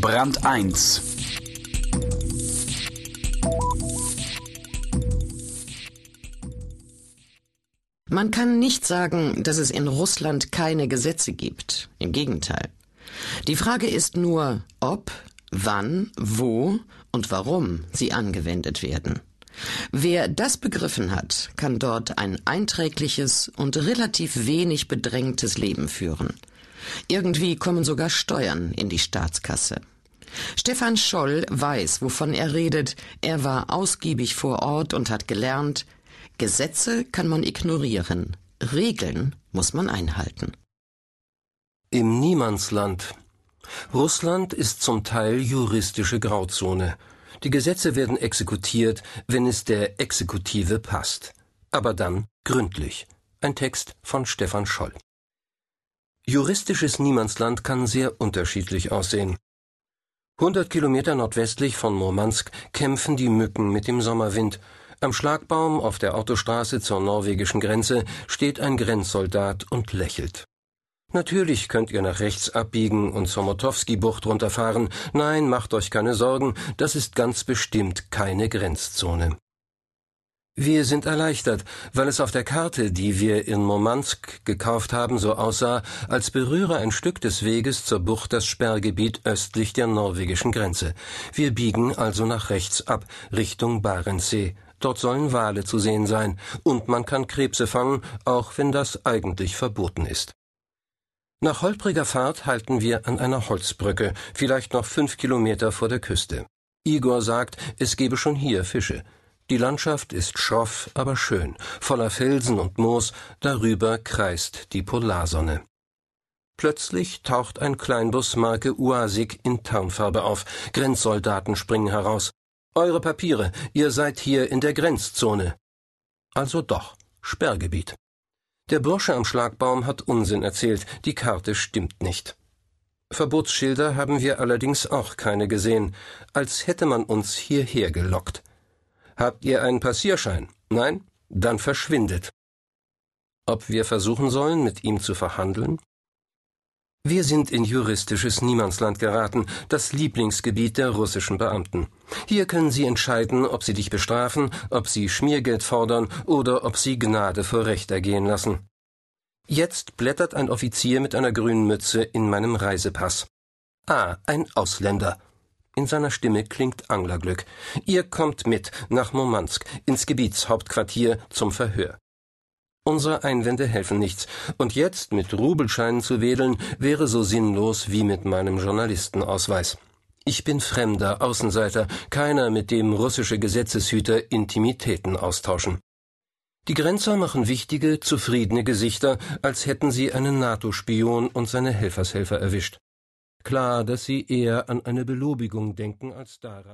Brand 1 Man kann nicht sagen, dass es in Russland keine Gesetze gibt. Im Gegenteil. Die Frage ist nur, ob, wann, wo und warum sie angewendet werden. Wer das begriffen hat, kann dort ein einträgliches und relativ wenig bedrängtes Leben führen. Irgendwie kommen sogar Steuern in die Staatskasse. Stefan Scholl weiß, wovon er redet. Er war ausgiebig vor Ort und hat gelernt, Gesetze kann man ignorieren, Regeln muss man einhalten. Im Niemandsland. Russland ist zum Teil juristische Grauzone. Die Gesetze werden exekutiert, wenn es der Exekutive passt. Aber dann gründlich. Ein Text von Stefan Scholl. Juristisches Niemandsland kann sehr unterschiedlich aussehen. 100 Kilometer nordwestlich von Murmansk kämpfen die Mücken mit dem Sommerwind. Am Schlagbaum auf der Autostraße zur norwegischen Grenze steht ein Grenzsoldat und lächelt. Natürlich könnt ihr nach rechts abbiegen und zur Motowski-Bucht runterfahren. Nein, macht euch keine Sorgen, das ist ganz bestimmt keine Grenzzone. Wir sind erleichtert, weil es auf der Karte, die wir in Murmansk gekauft haben, so aussah, als berühre ein Stück des Weges zur Bucht das Sperrgebiet östlich der norwegischen Grenze. Wir biegen also nach rechts ab, Richtung Barentssee. Dort sollen Wale zu sehen sein, und man kann Krebse fangen, auch wenn das eigentlich verboten ist. Nach holpriger Fahrt halten wir an einer Holzbrücke, vielleicht noch fünf Kilometer vor der Küste. Igor sagt, es gebe schon hier Fische. Die Landschaft ist schroff, aber schön, voller Felsen und Moos, darüber kreist die Polarsonne. Plötzlich taucht ein Kleinbus Marke Uasik in Tarnfarbe auf. Grenzsoldaten springen heraus. Eure Papiere, ihr seid hier in der Grenzzone. Also doch, Sperrgebiet. Der Bursche am Schlagbaum hat Unsinn erzählt, die Karte stimmt nicht. Verbotsschilder haben wir allerdings auch keine gesehen, als hätte man uns hierher gelockt. Habt ihr einen Passierschein? Nein? Dann verschwindet. Ob wir versuchen sollen, mit ihm zu verhandeln? Wir sind in juristisches Niemandsland geraten, das Lieblingsgebiet der russischen Beamten. Hier können sie entscheiden, ob sie dich bestrafen, ob sie Schmiergeld fordern oder ob sie Gnade vor Recht ergehen lassen. Jetzt blättert ein Offizier mit einer grünen Mütze in meinem Reisepass. Ah, ein Ausländer. In seiner Stimme klingt Anglerglück. Ihr kommt mit nach Murmansk, ins Gebietshauptquartier zum Verhör. Unsere Einwände helfen nichts, und jetzt mit Rubelscheinen zu wedeln, wäre so sinnlos wie mit meinem Journalistenausweis. Ich bin Fremder, Außenseiter, keiner, mit dem russische Gesetzeshüter Intimitäten austauschen. Die Grenzer machen wichtige, zufriedene Gesichter, als hätten sie einen NATO-Spion und seine Helfershelfer erwischt. Klar, dass sie eher an eine Belobigung denken als daran,